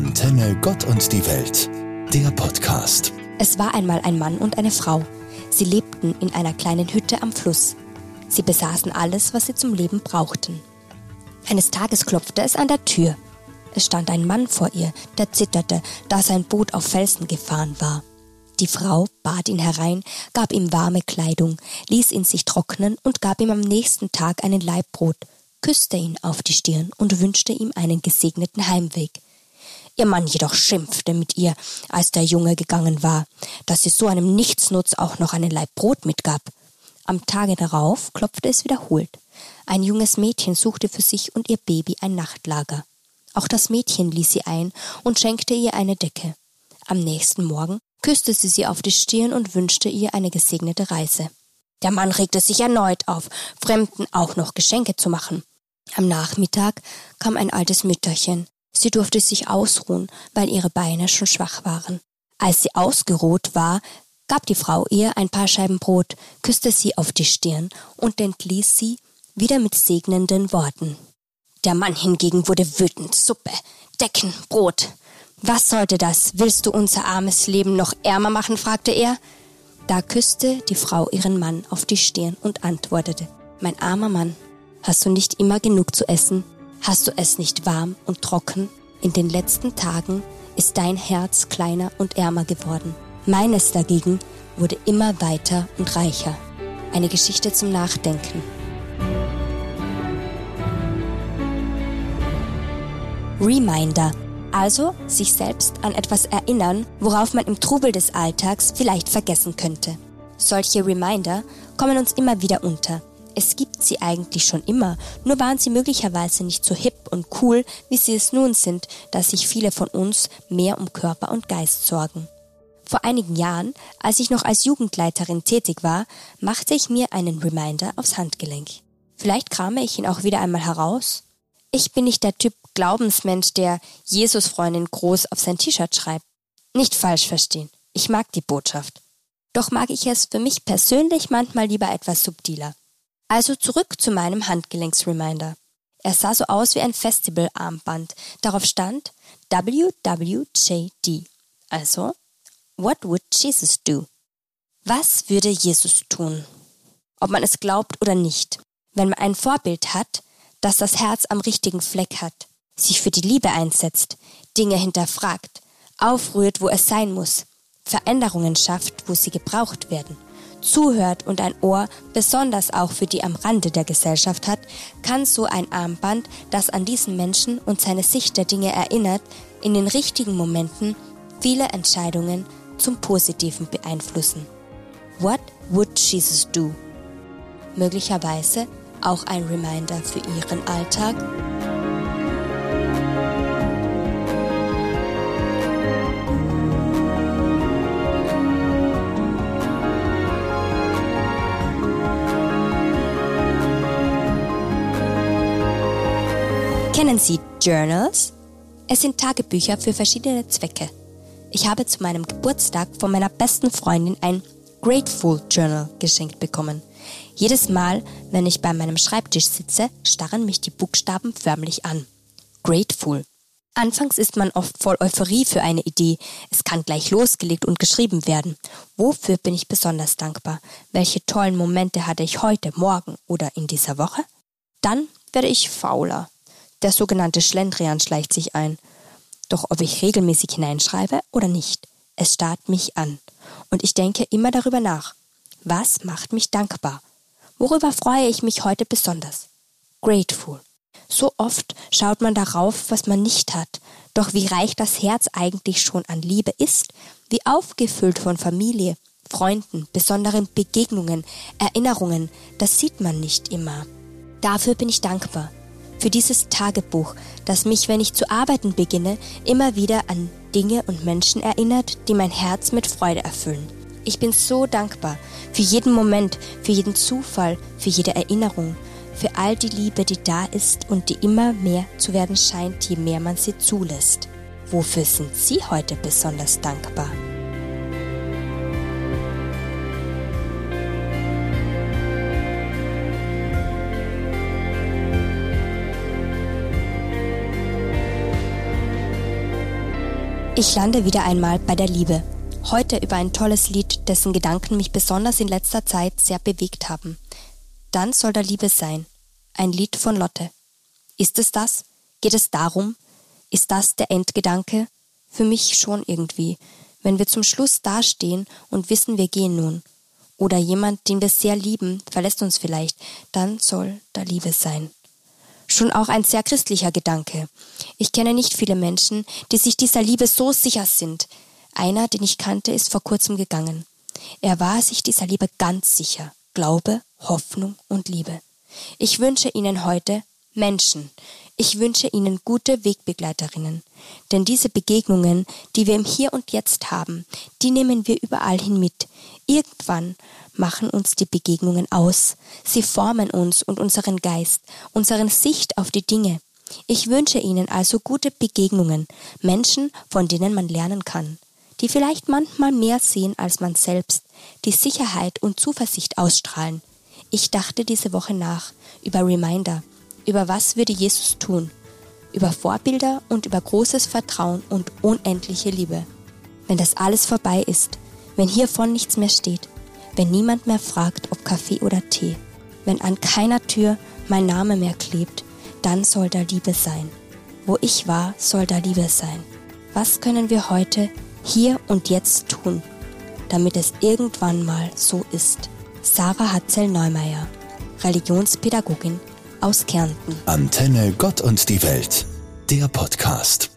Antenne Gott und die Welt, der Podcast. Es war einmal ein Mann und eine Frau. Sie lebten in einer kleinen Hütte am Fluss. Sie besaßen alles, was sie zum Leben brauchten. Eines Tages klopfte es an der Tür. Es stand ein Mann vor ihr, der zitterte, da sein Boot auf Felsen gefahren war. Die Frau bat ihn herein, gab ihm warme Kleidung, ließ ihn sich trocknen und gab ihm am nächsten Tag einen Laib Brot, küsste ihn auf die Stirn und wünschte ihm einen gesegneten Heimweg. Ihr Mann jedoch schimpfte mit ihr, als der Junge gegangen war, dass sie so einem Nichtsnutz auch noch einen Laib Brot mitgab. Am Tage darauf klopfte es wiederholt. Ein junges Mädchen suchte für sich und ihr Baby ein Nachtlager. Auch das Mädchen ließ sie ein und schenkte ihr eine Decke. Am nächsten Morgen küsste sie sie auf die Stirn und wünschte ihr eine gesegnete Reise. Der Mann regte sich erneut auf, Fremden auch noch Geschenke zu machen. Am Nachmittag kam ein altes Mütterchen. Sie durfte sich ausruhen, weil ihre Beine schon schwach waren. Als sie ausgeruht war, gab die Frau ihr ein paar Scheiben Brot, küsste sie auf die Stirn und entließ sie wieder mit segnenden Worten. Der Mann hingegen wurde wütend. Suppe, Decken, Brot. Was sollte das? Willst du unser armes Leben noch ärmer machen? fragte er. Da küsste die Frau ihren Mann auf die Stirn und antwortete, Mein armer Mann, hast du nicht immer genug zu essen? Hast du es nicht warm und trocken? In den letzten Tagen ist dein Herz kleiner und ärmer geworden. Meines dagegen wurde immer weiter und reicher. Eine Geschichte zum Nachdenken. Reminder, also sich selbst an etwas erinnern, worauf man im Trubel des Alltags vielleicht vergessen könnte. Solche Reminder kommen uns immer wieder unter. Es gibt sie eigentlich schon immer, nur waren sie möglicherweise nicht so hip und cool, wie sie es nun sind, da sich viele von uns mehr um Körper und Geist sorgen. Vor einigen Jahren, als ich noch als Jugendleiterin tätig war, machte ich mir einen Reminder aufs Handgelenk. Vielleicht krame ich ihn auch wieder einmal heraus ich bin nicht der Typ Glaubensmensch, der Jesus-Freundin groß auf sein T-Shirt schreibt. Nicht falsch verstehen. Ich mag die Botschaft. Doch mag ich es für mich persönlich manchmal lieber etwas subtiler. Also zurück zu meinem Handgelenksreminder. Er sah so aus wie ein Festivalarmband. Darauf stand WWJD. Also, what would Jesus do? Was würde Jesus tun? Ob man es glaubt oder nicht. Wenn man ein Vorbild hat, das das Herz am richtigen Fleck hat, sich für die Liebe einsetzt, Dinge hinterfragt, aufrührt, wo es sein muss, Veränderungen schafft, wo sie gebraucht werden, zuhört und ein Ohr besonders auch für die am Rande der Gesellschaft hat, kann so ein Armband, das an diesen Menschen und seine Sicht der Dinge erinnert, in den richtigen Momenten viele Entscheidungen zum Positiven beeinflussen. What would Jesus do? Möglicherweise auch ein Reminder für Ihren Alltag? Kennen Sie Journals? Es sind Tagebücher für verschiedene Zwecke. Ich habe zu meinem Geburtstag von meiner besten Freundin ein Grateful Journal geschenkt bekommen. Jedes Mal, wenn ich bei meinem Schreibtisch sitze, starren mich die Buchstaben förmlich an. Grateful. Anfangs ist man oft voll Euphorie für eine Idee. Es kann gleich losgelegt und geschrieben werden. Wofür bin ich besonders dankbar? Welche tollen Momente hatte ich heute, morgen oder in dieser Woche? Dann werde ich fauler. Der sogenannte Schlendrian schleicht sich ein. Doch ob ich regelmäßig hineinschreibe oder nicht, es starrt mich an. Und ich denke immer darüber nach. Was macht mich dankbar? Worüber freue ich mich heute besonders? Grateful. So oft schaut man darauf, was man nicht hat. Doch wie reich das Herz eigentlich schon an Liebe ist, wie aufgefüllt von Familie, Freunden, besonderen Begegnungen, Erinnerungen, das sieht man nicht immer. Dafür bin ich dankbar. Für dieses Tagebuch, das mich, wenn ich zu arbeiten beginne, immer wieder an Dinge und Menschen erinnert, die mein Herz mit Freude erfüllen. Ich bin so dankbar für jeden Moment, für jeden Zufall, für jede Erinnerung, für all die Liebe, die da ist und die immer mehr zu werden scheint, je mehr man sie zulässt. Wofür sind Sie heute besonders dankbar? Ich lande wieder einmal bei der Liebe. Heute über ein tolles Lied, dessen Gedanken mich besonders in letzter Zeit sehr bewegt haben. Dann soll da Liebe sein. Ein Lied von Lotte. Ist es das? Geht es darum? Ist das der Endgedanke? Für mich schon irgendwie. Wenn wir zum Schluss dastehen und wissen, wir gehen nun. Oder jemand, den wir sehr lieben, verlässt uns vielleicht, dann soll da Liebe sein. Schon auch ein sehr christlicher Gedanke. Ich kenne nicht viele Menschen, die sich dieser Liebe so sicher sind. Einer, den ich kannte, ist vor kurzem gegangen. Er war sich dieser Liebe ganz sicher. Glaube, Hoffnung und Liebe. Ich wünsche Ihnen heute Menschen. Ich wünsche Ihnen gute Wegbegleiterinnen. Denn diese Begegnungen, die wir im Hier und Jetzt haben, die nehmen wir überall hin mit. Irgendwann machen uns die Begegnungen aus. Sie formen uns und unseren Geist, unseren Sicht auf die Dinge. Ich wünsche Ihnen also gute Begegnungen, Menschen, von denen man lernen kann, die vielleicht manchmal mehr sehen als man selbst, die Sicherheit und Zuversicht ausstrahlen. Ich dachte diese Woche nach über Reminder, über was würde Jesus tun, über Vorbilder und über großes Vertrauen und unendliche Liebe. Wenn das alles vorbei ist, wenn hiervon nichts mehr steht, wenn niemand mehr fragt, ob Kaffee oder Tee, wenn an keiner Tür mein Name mehr klebt, dann soll da Liebe sein. Wo ich war, soll da Liebe sein. Was können wir heute, hier und jetzt tun, damit es irgendwann mal so ist? Sarah Hatzel-Neumeier, Religionspädagogin aus Kärnten. Antenne Gott und die Welt, der Podcast.